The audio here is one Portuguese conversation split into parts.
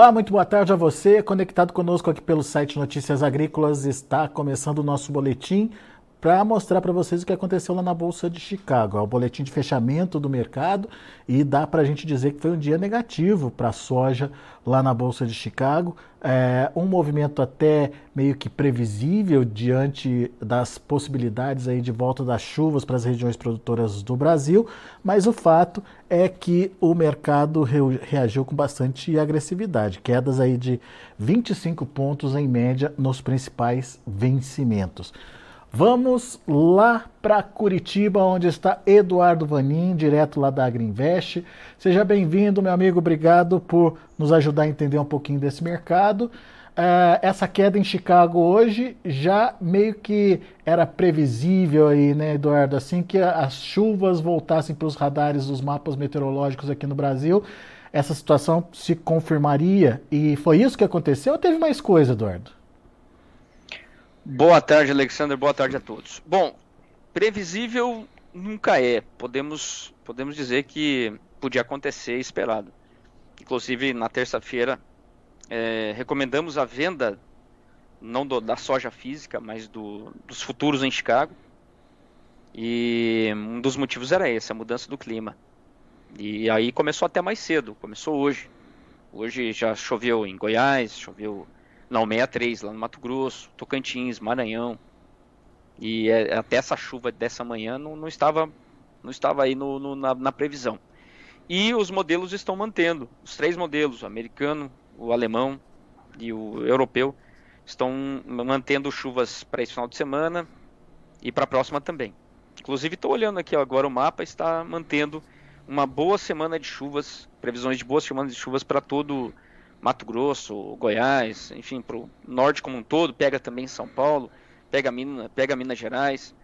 Olá, muito boa tarde a você, conectado conosco aqui pelo site Notícias Agrícolas. Está começando o nosso boletim para mostrar para vocês o que aconteceu lá na Bolsa de Chicago. É o boletim de fechamento do mercado e dá para a gente dizer que foi um dia negativo para a soja lá na Bolsa de Chicago. É um movimento até meio que previsível diante das possibilidades aí de volta das chuvas para as regiões produtoras do Brasil, mas o fato é que o mercado reagiu com bastante agressividade, quedas aí de 25 pontos em média nos principais vencimentos. Vamos lá para Curitiba, onde está Eduardo Vanin, direto lá da Agriinvest. Seja bem-vindo, meu amigo. Obrigado por nos ajudar a entender um pouquinho desse mercado. Uh, essa queda em Chicago hoje já meio que era previsível aí, né, Eduardo? Assim que as chuvas voltassem para os radares dos mapas meteorológicos aqui no Brasil, essa situação se confirmaria. E foi isso que aconteceu ou teve mais coisa, Eduardo? Boa tarde, Alexander. Boa tarde a todos. Bom, previsível nunca é. Podemos, podemos dizer que podia acontecer esperado. Inclusive, na terça-feira, é, recomendamos a venda, não do, da soja física, mas do, dos futuros em Chicago. E um dos motivos era esse, a mudança do clima. E aí começou até mais cedo, começou hoje. Hoje já choveu em Goiás, choveu não, 63, lá no Mato Grosso, Tocantins, Maranhão. E é, até essa chuva dessa manhã não, não estava não estava aí no, no, na, na, previsão. E os modelos estão mantendo. Os três modelos, o americano, o alemão e o europeu, estão mantendo chuvas para esse final de semana e para a próxima também. Inclusive estou olhando aqui agora o mapa, está mantendo uma boa semana de chuvas, previsões de boas semanas de chuvas para todo Mato Grosso, Goiás, enfim, para o norte como um todo, pega também São Paulo, pega, Minas, pega Minas Gerais.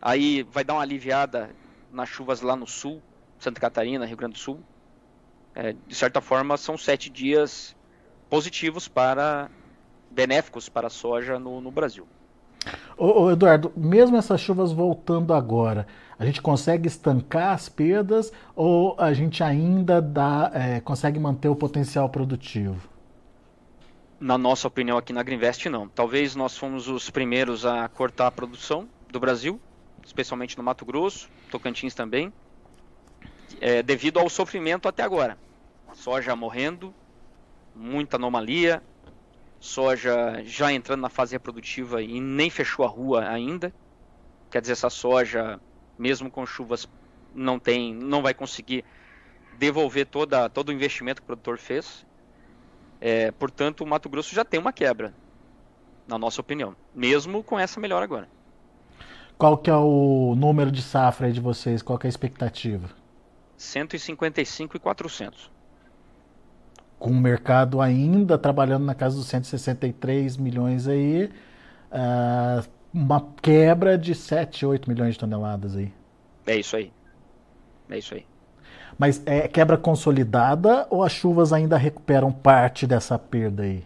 Aí vai dar uma aliviada nas chuvas lá no sul, Santa Catarina, Rio Grande do Sul. É, de certa forma, são sete dias positivos para benéficos para a soja no, no Brasil. Ô, ô, Eduardo, mesmo essas chuvas voltando agora, a gente consegue estancar as perdas ou a gente ainda dá, é, consegue manter o potencial produtivo? Na nossa opinião aqui na Greenvest, não. Talvez nós fomos os primeiros a cortar a produção do Brasil, especialmente no Mato Grosso, Tocantins também, é, devido ao sofrimento até agora. Soja morrendo, muita anomalia, soja já entrando na fase reprodutiva e nem fechou a rua ainda. Quer dizer, essa soja, mesmo com chuvas, não tem, não vai conseguir devolver toda, todo o investimento que o produtor fez. É, portanto, o Mato Grosso já tem uma quebra, na nossa opinião, mesmo com essa melhora agora. Qual que é o número de safra de vocês? Qual que é a expectativa? 155 e 400 com o mercado ainda trabalhando na casa dos 163 milhões aí, uh, uma quebra de 7, 8 milhões de toneladas aí. É isso aí. É isso aí. Mas é quebra consolidada ou as chuvas ainda recuperam parte dessa perda aí?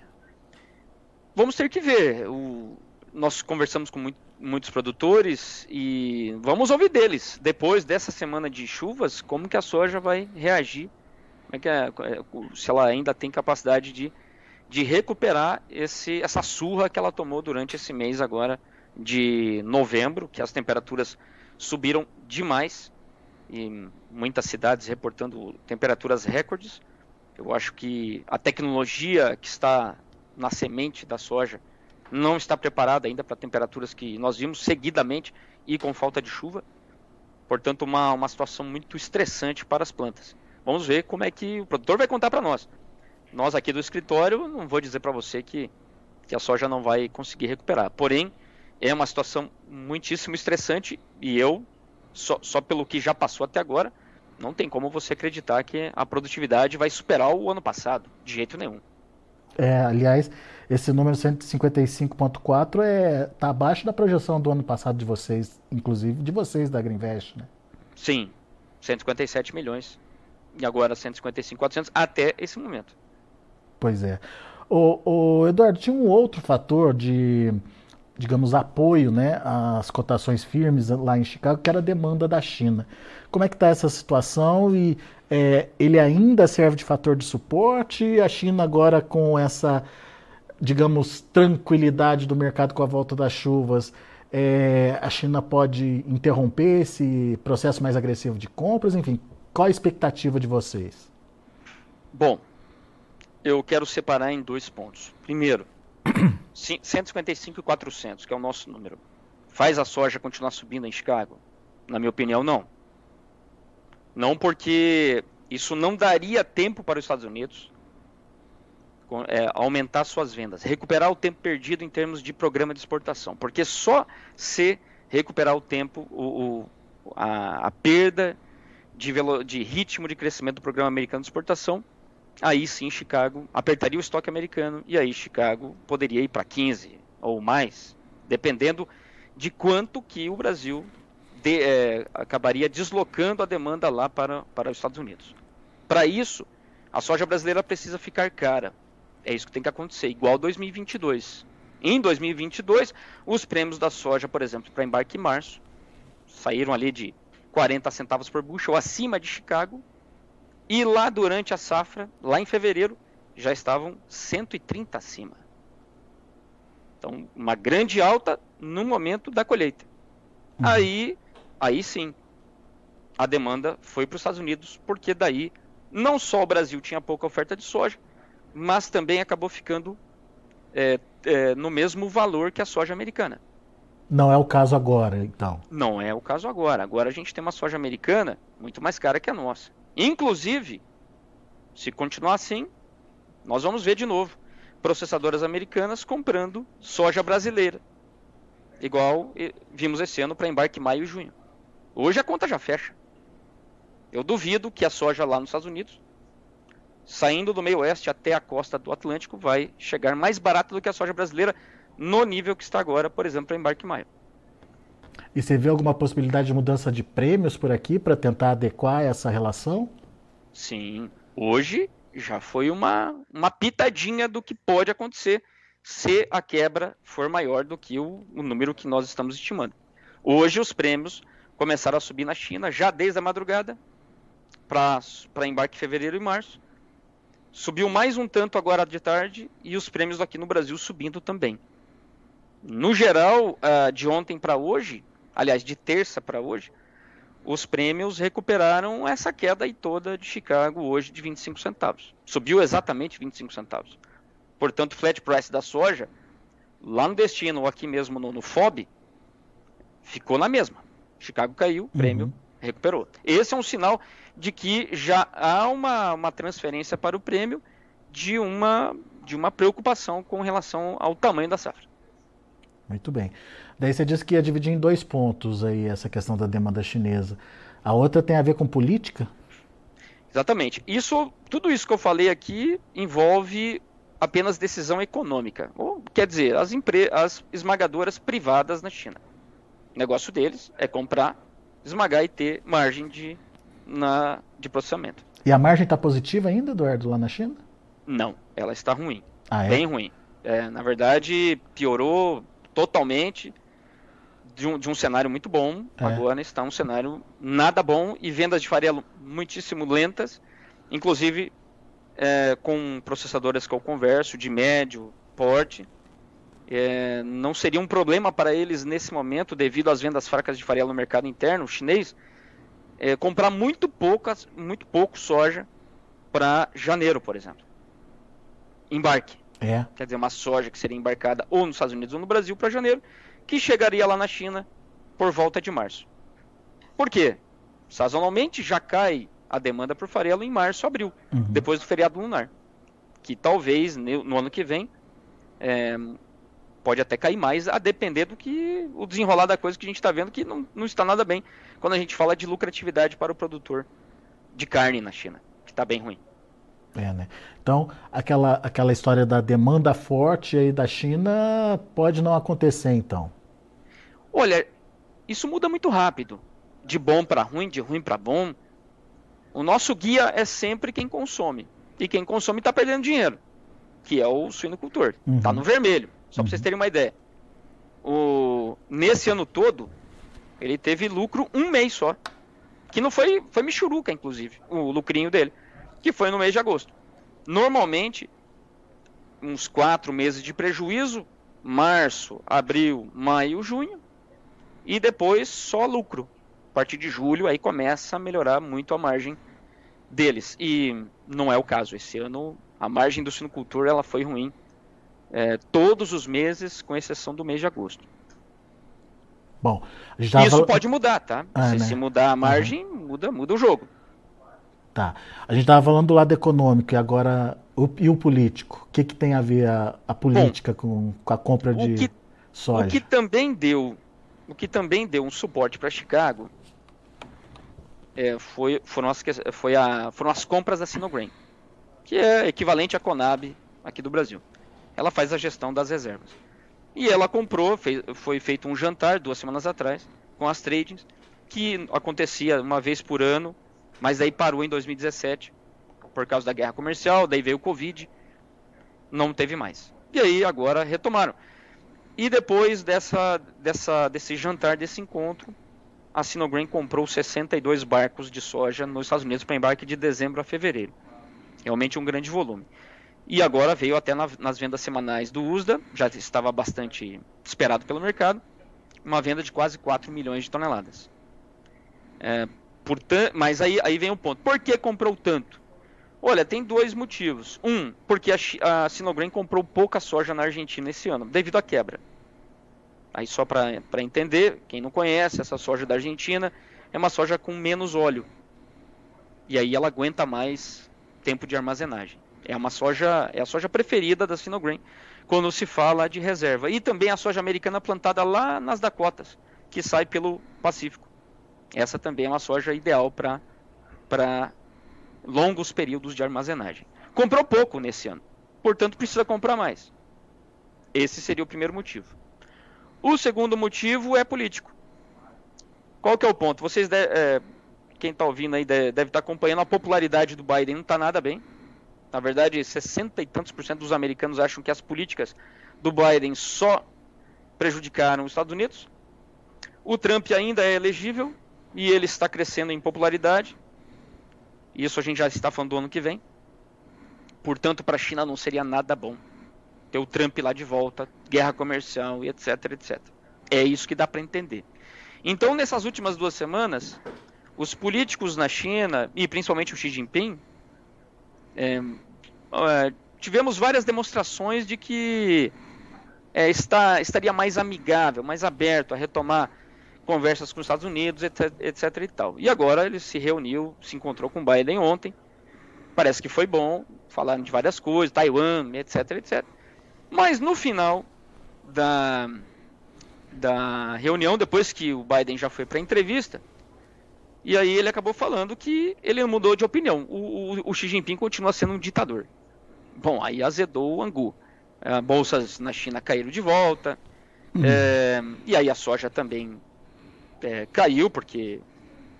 Vamos ter que ver. O... Nós conversamos com muito, muitos produtores e vamos ouvir deles, depois dessa semana de chuvas, como que a soja vai reagir é é, é se ela ainda tem capacidade de, de recuperar esse, essa surra que ela tomou durante esse mês agora de novembro, que as temperaturas subiram demais e muitas cidades reportando temperaturas recordes. Eu acho que a tecnologia que está na semente da soja não está preparada ainda para temperaturas que nós vimos seguidamente e com falta de chuva. Portanto, uma, uma situação muito estressante para as plantas. Vamos ver como é que o produtor vai contar para nós. Nós aqui do escritório, não vou dizer para você que, que a soja não vai conseguir recuperar. Porém, é uma situação muitíssimo estressante e eu, só, só pelo que já passou até agora, não tem como você acreditar que a produtividade vai superar o ano passado, de jeito nenhum. É, aliás, esse número 155.4 é tá abaixo da projeção do ano passado de vocês, inclusive de vocês da Greenvest, né? Sim, 157 milhões e agora 155, 400 até esse momento. Pois é. O, o Eduardo, tinha um outro fator de digamos, apoio né, às cotações firmes lá em Chicago, que era a demanda da China. Como é que está essa situação e é, ele ainda serve de fator de suporte? A China agora com essa, digamos, tranquilidade do mercado com a volta das chuvas, é, a China pode interromper esse processo mais agressivo de compras? Enfim, qual a expectativa de vocês? Bom, eu quero separar em dois pontos. Primeiro, 155 e 400, que é o nosso número. Faz a soja continuar subindo em Chicago? Na minha opinião, não. Não porque isso não daria tempo para os Estados Unidos é, aumentar suas vendas, recuperar o tempo perdido em termos de programa de exportação. Porque só se recuperar o tempo, o, o a, a, perda de, velo, de ritmo de crescimento do programa americano de exportação aí sim Chicago apertaria o estoque americano e aí Chicago poderia ir para 15 ou mais, dependendo de quanto que o Brasil de, é, acabaria deslocando a demanda lá para, para os Estados Unidos. Para isso, a soja brasileira precisa ficar cara. É isso que tem que acontecer, igual 2022. Em 2022, os prêmios da soja, por exemplo, para embarque em março, saíram ali de 40 centavos por bushel acima de Chicago, e lá durante a safra, lá em fevereiro, já estavam 130 acima. Então, uma grande alta no momento da colheita. Uhum. Aí, aí sim, a demanda foi para os Estados Unidos, porque daí não só o Brasil tinha pouca oferta de soja, mas também acabou ficando é, é, no mesmo valor que a soja americana. Não é o caso agora, então. Não é o caso agora. Agora a gente tem uma soja americana muito mais cara que a nossa. Inclusive, se continuar assim, nós vamos ver de novo processadoras americanas comprando soja brasileira. Igual vimos esse ano para embarque maio e junho. Hoje a conta já fecha. Eu duvido que a soja lá nos Estados Unidos, saindo do meio oeste até a costa do Atlântico, vai chegar mais barata do que a soja brasileira no nível que está agora, por exemplo, para embarque maio. E você vê alguma possibilidade de mudança de prêmios por aqui para tentar adequar essa relação? Sim. Hoje já foi uma, uma pitadinha do que pode acontecer se a quebra for maior do que o, o número que nós estamos estimando. Hoje os prêmios começaram a subir na China já desde a madrugada para embarque em fevereiro e março. Subiu mais um tanto agora de tarde e os prêmios aqui no Brasil subindo também. No geral, uh, de ontem para hoje, aliás, de terça para hoje, os prêmios recuperaram essa queda aí toda de Chicago hoje de 25 centavos. Subiu exatamente 25 centavos. Portanto, o flat price da soja, lá no destino ou aqui mesmo no, no FOB, ficou na mesma. Chicago caiu, uhum. prêmio uhum. recuperou. Esse é um sinal de que já há uma, uma transferência para o prêmio de uma, de uma preocupação com relação ao tamanho da safra. Muito bem. Daí você disse que ia dividir em dois pontos aí essa questão da demanda chinesa. A outra tem a ver com política? Exatamente. Isso, tudo isso que eu falei aqui envolve apenas decisão econômica. Ou, quer dizer, as, as esmagadoras privadas na China. O negócio deles é comprar, esmagar e ter margem de, na, de processamento. E a margem está positiva ainda, Eduardo, lá na China? Não, ela está ruim. Ah, é? Bem ruim. É, na verdade, piorou totalmente de um, de um cenário muito bom. É. Agora está um cenário nada bom e vendas de farelo muitíssimo lentas, inclusive é, com processadoras que eu converso de médio porte. É, não seria um problema para eles nesse momento, devido às vendas fracas de farelo no mercado interno chinês, é, comprar muito poucas, muito pouco soja para janeiro, por exemplo. Embarque. É. Quer dizer, uma soja que seria embarcada ou nos Estados Unidos ou no Brasil para janeiro, que chegaria lá na China por volta de março. Por quê? Sazonalmente já cai a demanda por farelo em março, abril, uhum. depois do feriado lunar. Que talvez no ano que vem é, pode até cair mais, a depender do que o desenrolar da coisa que a gente está vendo que não, não está nada bem quando a gente fala de lucratividade para o produtor de carne na China, que está bem ruim. É, né? Então, aquela, aquela história da demanda forte aí da China pode não acontecer, então. Olha, isso muda muito rápido. De bom para ruim, de ruim para bom. O nosso guia é sempre quem consome. E quem consome está perdendo dinheiro, que é o suinocultor. Está uhum. no vermelho, só para vocês uhum. terem uma ideia. o, nesse ano todo, ele teve lucro um mês só. Que não foi, foi Michuruca, inclusive, o lucrinho dele, que foi no mês de agosto. Normalmente, uns quatro meses de prejuízo, março, abril, maio, junho, e depois só lucro. A partir de julho aí começa a melhorar muito a margem deles. E não é o caso. Esse ano a margem do sinocultor ela foi ruim é, todos os meses, com exceção do mês de agosto. Bom, isso pode mudar, tá? Ah, se, né? se, mudar a margem, uhum. muda, muda o jogo. Tá. A gente estava falando do lado econômico e agora o, e o político. O que, que tem a ver a, a política Bom, com, com a compra de que, soja? O que também deu, o que também deu um suporte para Chicago é, foi, foram, as, foi a, foram as compras da Sinograin, que é equivalente à Conab aqui do Brasil. Ela faz a gestão das reservas. E ela comprou, fez, foi feito um jantar duas semanas atrás com as tradings, que acontecia uma vez por ano, mas aí parou em 2017 por causa da guerra comercial, daí veio o Covid, não teve mais. E aí agora retomaram. E depois dessa, dessa, desse jantar, desse encontro, a Sinograin comprou 62 barcos de soja nos Estados Unidos para embarque de dezembro a fevereiro. Realmente um grande volume. E agora veio até na, nas vendas semanais do USDA, já estava bastante esperado pelo mercado, uma venda de quase 4 milhões de toneladas. É, mas aí, aí vem o ponto. Por que comprou tanto? Olha, tem dois motivos. Um, porque a, a comprou pouca soja na Argentina esse ano, devido à quebra. Aí só para entender, quem não conhece, essa soja da Argentina é uma soja com menos óleo. E aí ela aguenta mais tempo de armazenagem. É uma soja, é a soja preferida da Sinograin quando se fala de reserva. E também a soja americana plantada lá nas Dakotas, que sai pelo Pacífico. Essa também é uma soja ideal para longos períodos de armazenagem. Comprou pouco nesse ano, portanto precisa comprar mais. Esse seria o primeiro motivo. O segundo motivo é político. Qual que é o ponto? Vocês, de, é, quem está ouvindo aí deve, estar tá acompanhando a popularidade do Biden não está nada bem. Na verdade, 60 e tantos por cento dos americanos acham que as políticas do Biden só prejudicaram os Estados Unidos. O Trump ainda é elegível e ele está crescendo em popularidade. Isso a gente já está falando do ano que vem. Portanto, para a China não seria nada bom ter o Trump lá de volta, guerra comercial e etc, etc. É isso que dá para entender. Então, nessas últimas duas semanas, os políticos na China, e principalmente o Xi Jinping, é, é, tivemos várias demonstrações de que é, está, estaria mais amigável, mais aberto a retomar conversas com os Estados Unidos, etc, etc e tal. E agora ele se reuniu, se encontrou com o Biden ontem. Parece que foi bom, falaram de várias coisas, Taiwan, etc, etc. Mas no final da, da reunião, depois que o Biden já foi para a entrevista, e aí ele acabou falando que ele mudou de opinião. O, o, o Xi Jinping continua sendo um ditador. Bom, aí azedou o angu. É, bolsas na China caíram de volta. Hum. É, e aí a soja também é, caiu, porque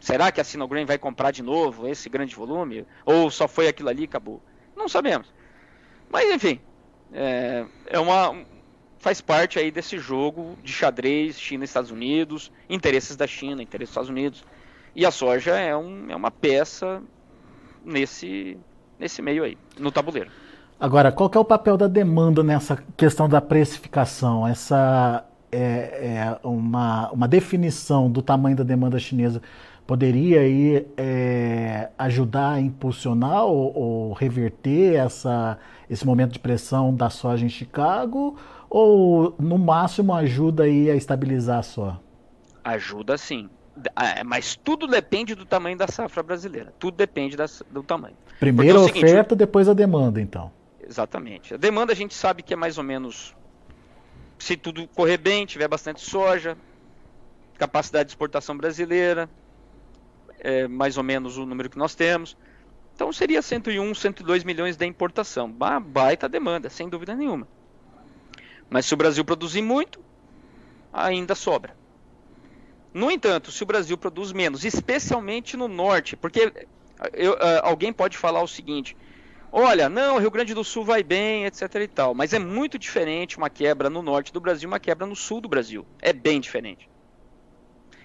será que a Sinograin vai comprar de novo esse grande volume? Ou só foi aquilo ali e acabou? Não sabemos. Mas enfim, é, é uma faz parte aí desse jogo de xadrez China Estados Unidos, interesses da China, interesses dos Estados Unidos. E a soja é, um, é uma peça nesse, nesse meio aí, no tabuleiro. Agora, qual é o papel da demanda nessa questão da precificação? Essa é, é uma, uma definição do tamanho da demanda chinesa poderia aí é, ajudar a impulsionar ou, ou, reverter essa, esse momento de pressão da soja em Chicago ou no máximo ajuda aí a estabilizar só? Ajuda sim. É, mas tudo depende do tamanho da safra brasileira. Tudo depende das, do tamanho. Primeiro a é oferta, seguinte, depois a demanda, então. Exatamente. A demanda a gente sabe que é mais ou menos. Se tudo correr bem, tiver bastante soja, capacidade de exportação brasileira, é mais ou menos o número que nós temos. Então seria 101, 102 milhões de importação. Uma baita demanda, sem dúvida nenhuma. Mas se o Brasil produzir muito, ainda sobra. No entanto, se o Brasil produz menos, especialmente no norte, porque eu, alguém pode falar o seguinte: olha, não, o Rio Grande do Sul vai bem, etc e tal. Mas é muito diferente uma quebra no norte do Brasil e uma quebra no sul do Brasil. É bem diferente.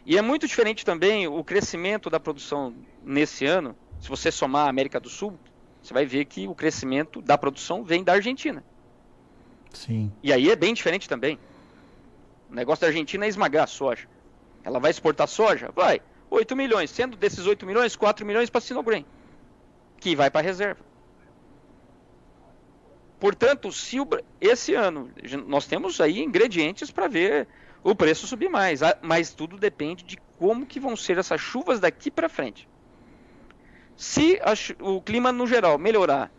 E é muito diferente também o crescimento da produção nesse ano. Se você somar a América do Sul, você vai ver que o crescimento da produção vem da Argentina. Sim. E aí é bem diferente também. O negócio da Argentina é esmagar a soja. Ela vai exportar soja? Vai. 8 milhões. Sendo desses 8 milhões, 4 milhões para Sinogren. Que vai para a reserva. Portanto, se o, esse ano nós temos aí ingredientes para ver o preço subir mais, mas tudo depende de como que vão ser essas chuvas daqui para frente. Se a, o clima no geral melhorar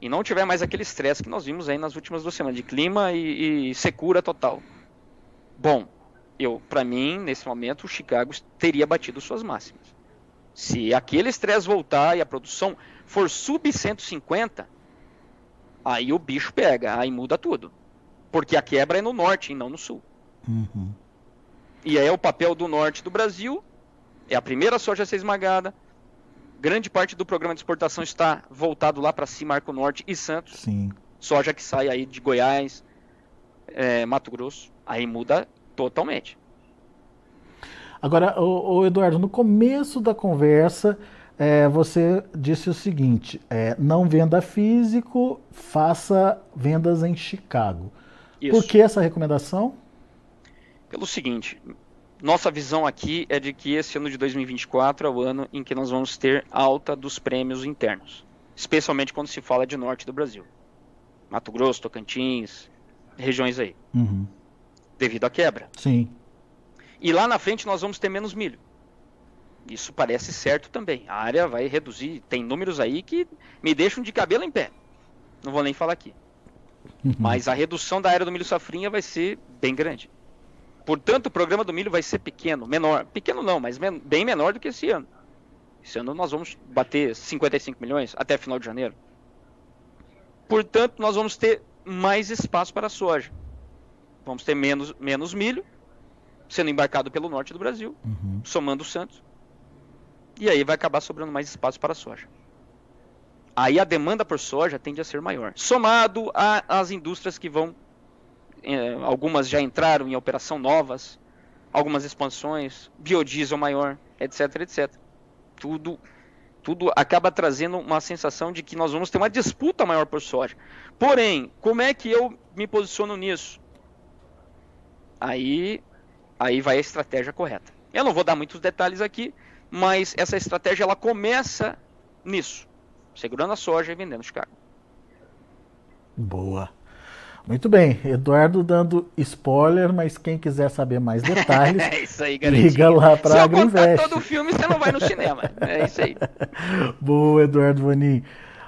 e não tiver mais aquele estresse que nós vimos aí nas últimas duas semanas de clima e, e secura total. Bom, eu para mim nesse momento o Chicago teria batido suas máximas. Se aquele estresse voltar e a produção for sub 150, aí o bicho pega, aí muda tudo. Porque a quebra é no norte e não no sul. Uhum. E aí é o papel do norte do Brasil, é a primeira soja a ser esmagada, grande parte do programa de exportação está voltado lá para cima, Arco Norte e Santos. Sim. Soja que sai aí de Goiás, é, Mato Grosso, aí muda totalmente. Agora, o, o Eduardo, no começo da conversa, é, você disse o seguinte: é, não venda físico, faça vendas em Chicago. Isso. Por que essa recomendação? Pelo seguinte, nossa visão aqui é de que esse ano de 2024 é o ano em que nós vamos ter alta dos prêmios internos, especialmente quando se fala de norte do Brasil. Mato Grosso, Tocantins, regiões aí. Uhum. Devido à quebra. Sim. E lá na frente nós vamos ter menos milho. Isso parece certo também. A área vai reduzir. Tem números aí que me deixam de cabelo em pé. Não vou nem falar aqui. Uhum. Mas a redução da área do milho safrinha vai ser bem grande. Portanto, o programa do milho vai ser pequeno, menor. Pequeno não, mas men bem menor do que esse ano. Esse ano nós vamos bater 55 milhões até final de janeiro. Portanto, nós vamos ter mais espaço para a soja. Vamos ter menos, menos milho sendo embarcado pelo norte do Brasil, uhum. somando o Santos. E aí vai acabar sobrando mais espaço para a soja. Aí a demanda por soja tende a ser maior. Somado às indústrias que vão é, algumas já entraram em operação novas, algumas expansões, biodiesel maior, etc, etc. Tudo, tudo acaba trazendo uma sensação de que nós vamos ter uma disputa maior por soja. Porém, como é que eu me posiciono nisso? Aí, aí vai a estratégia correta. Eu não vou dar muitos detalhes aqui, mas essa estratégia ela começa nisso, segurando a soja e vendendo Chicago. Boa. Muito bem, Eduardo dando spoiler, mas quem quiser saber mais detalhes, é isso aí, liga lá para a. Se eu contar todo o filme, você não vai no cinema. É isso aí. Boa, Eduardo Vanin.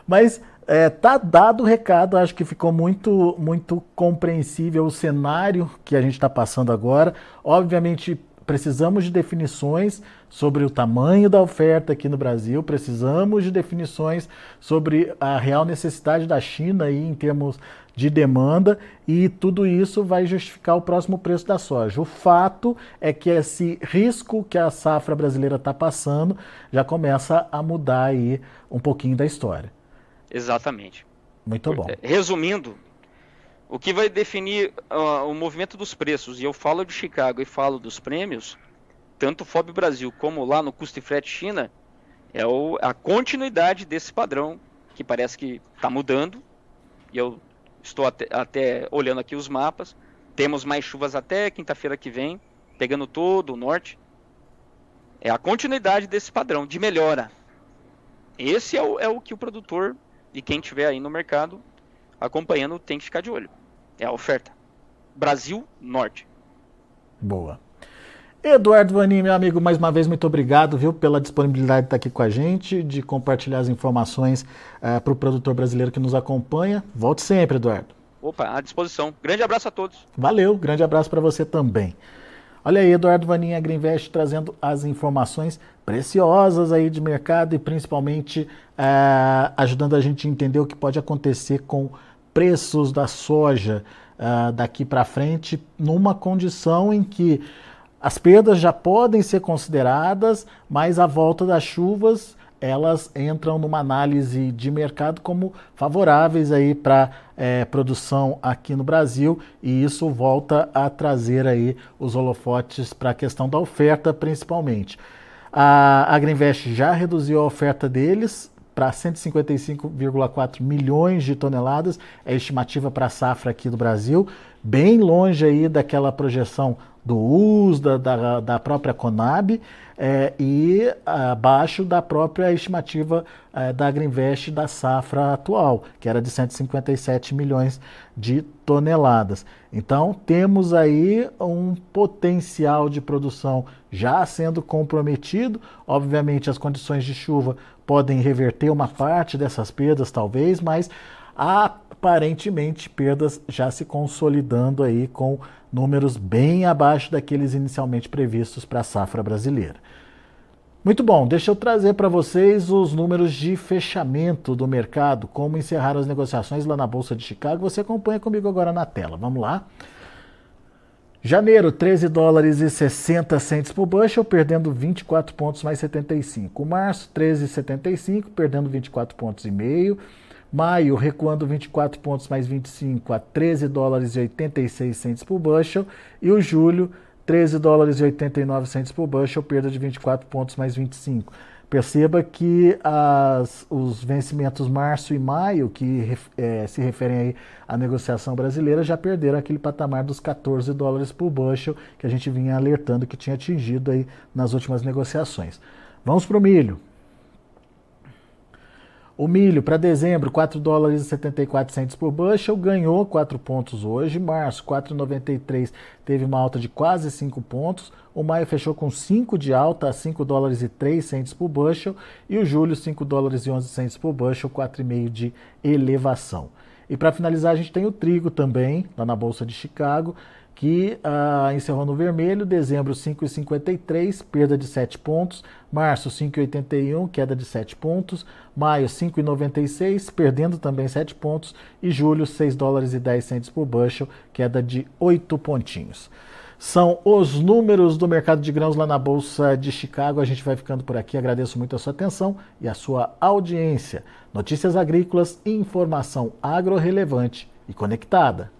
Mas é, tá dado o recado, acho que ficou muito, muito compreensível o cenário que a gente está passando agora. Obviamente, precisamos de definições sobre o tamanho da oferta aqui no Brasil, precisamos de definições sobre a real necessidade da China aí em termos de demanda e tudo isso vai justificar o próximo preço da soja. O fato é que esse risco que a safra brasileira está passando já começa a mudar aí um pouquinho da história. Exatamente. Muito bom. Resumindo, o que vai definir uh, o movimento dos preços, e eu falo de Chicago e falo dos prêmios, tanto FOB Brasil como lá no custo e frete China, é o, a continuidade desse padrão que parece que está mudando. E eu Estou até, até olhando aqui os mapas. Temos mais chuvas até quinta-feira que vem, pegando todo o norte. É a continuidade desse padrão de melhora. Esse é o, é o que o produtor e quem tiver aí no mercado acompanhando tem que ficar de olho. É a oferta. Brasil Norte. Boa. Eduardo Vanim, meu amigo, mais uma vez muito obrigado, viu, pela disponibilidade de estar aqui com a gente, de compartilhar as informações uh, eh, para o produtor brasileiro que nos acompanha. Volte sempre, Eduardo. Opa, à disposição. Grande abraço a todos. Valeu, grande abraço para você também. Olha aí, Eduardo Vaninha Greenvest trazendo as informações preciosas aí de mercado e principalmente uh, ajudando a gente a entender o que pode acontecer com preços da soja uh, daqui para frente, numa condição em que as perdas já podem ser consideradas, mas a volta das chuvas elas entram numa análise de mercado como favoráveis aí para é, produção aqui no Brasil e isso volta a trazer aí os holofotes para a questão da oferta principalmente. A Agriinvest já reduziu a oferta deles para 155,4 milhões de toneladas, é estimativa para a safra aqui do Brasil, bem longe aí daquela projeção do USDA, da, da própria Conab, é, e abaixo da própria estimativa é, da Agriinvest da safra atual, que era de 157 milhões de toneladas. Então, temos aí um potencial de produção já sendo comprometido. Obviamente, as condições de chuva podem reverter uma parte dessas perdas, talvez, mas aparentemente perdas já se consolidando aí com números bem abaixo daqueles inicialmente previstos para a safra brasileira. Muito bom, deixa eu trazer para vocês os números de fechamento do mercado, como encerraram as negociações lá na Bolsa de Chicago. Você acompanha comigo agora na tela. Vamos lá. Janeiro, 13 dólares e 60 centes por bushel, perdendo 24 pontos mais 75. Março, 13,75, perdendo 24 pontos e meio. Maio, recuando 24 pontos mais 25 a 13 dólares e 86 centes por bushel. E o julho, 13 dólares e 89 centos por bushel, perda de 24 pontos mais 25. Perceba que as, os vencimentos março e maio, que é, se referem à negociação brasileira, já perderam aquele patamar dos 14 dólares por bushel que a gente vinha alertando que tinha atingido aí nas últimas negociações. Vamos para o milho. O milho para dezembro, 4 dólares e 74 centos por bushel, ganhou 4 pontos hoje. Março, 4,93, teve uma alta de quase 5 pontos. O maio fechou com 5 de alta a 5 dólares e 3 centos por bushel. E o julho, 5 dólares e 11 centos por bushel, 4,5 de elevação. E para finalizar, a gente tem o trigo também, lá na Bolsa de Chicago que uh, encerrou no vermelho, dezembro 5,53, perda de 7 pontos, março 5,81, queda de 7 pontos, maio 5,96, perdendo também 7 pontos, e julho 6 dólares e 10 centos por bushel, queda de 8 pontinhos. São os números do mercado de grãos lá na Bolsa de Chicago. A gente vai ficando por aqui. Agradeço muito a sua atenção e a sua audiência. Notícias agrícolas, informação agro-relevante e conectada.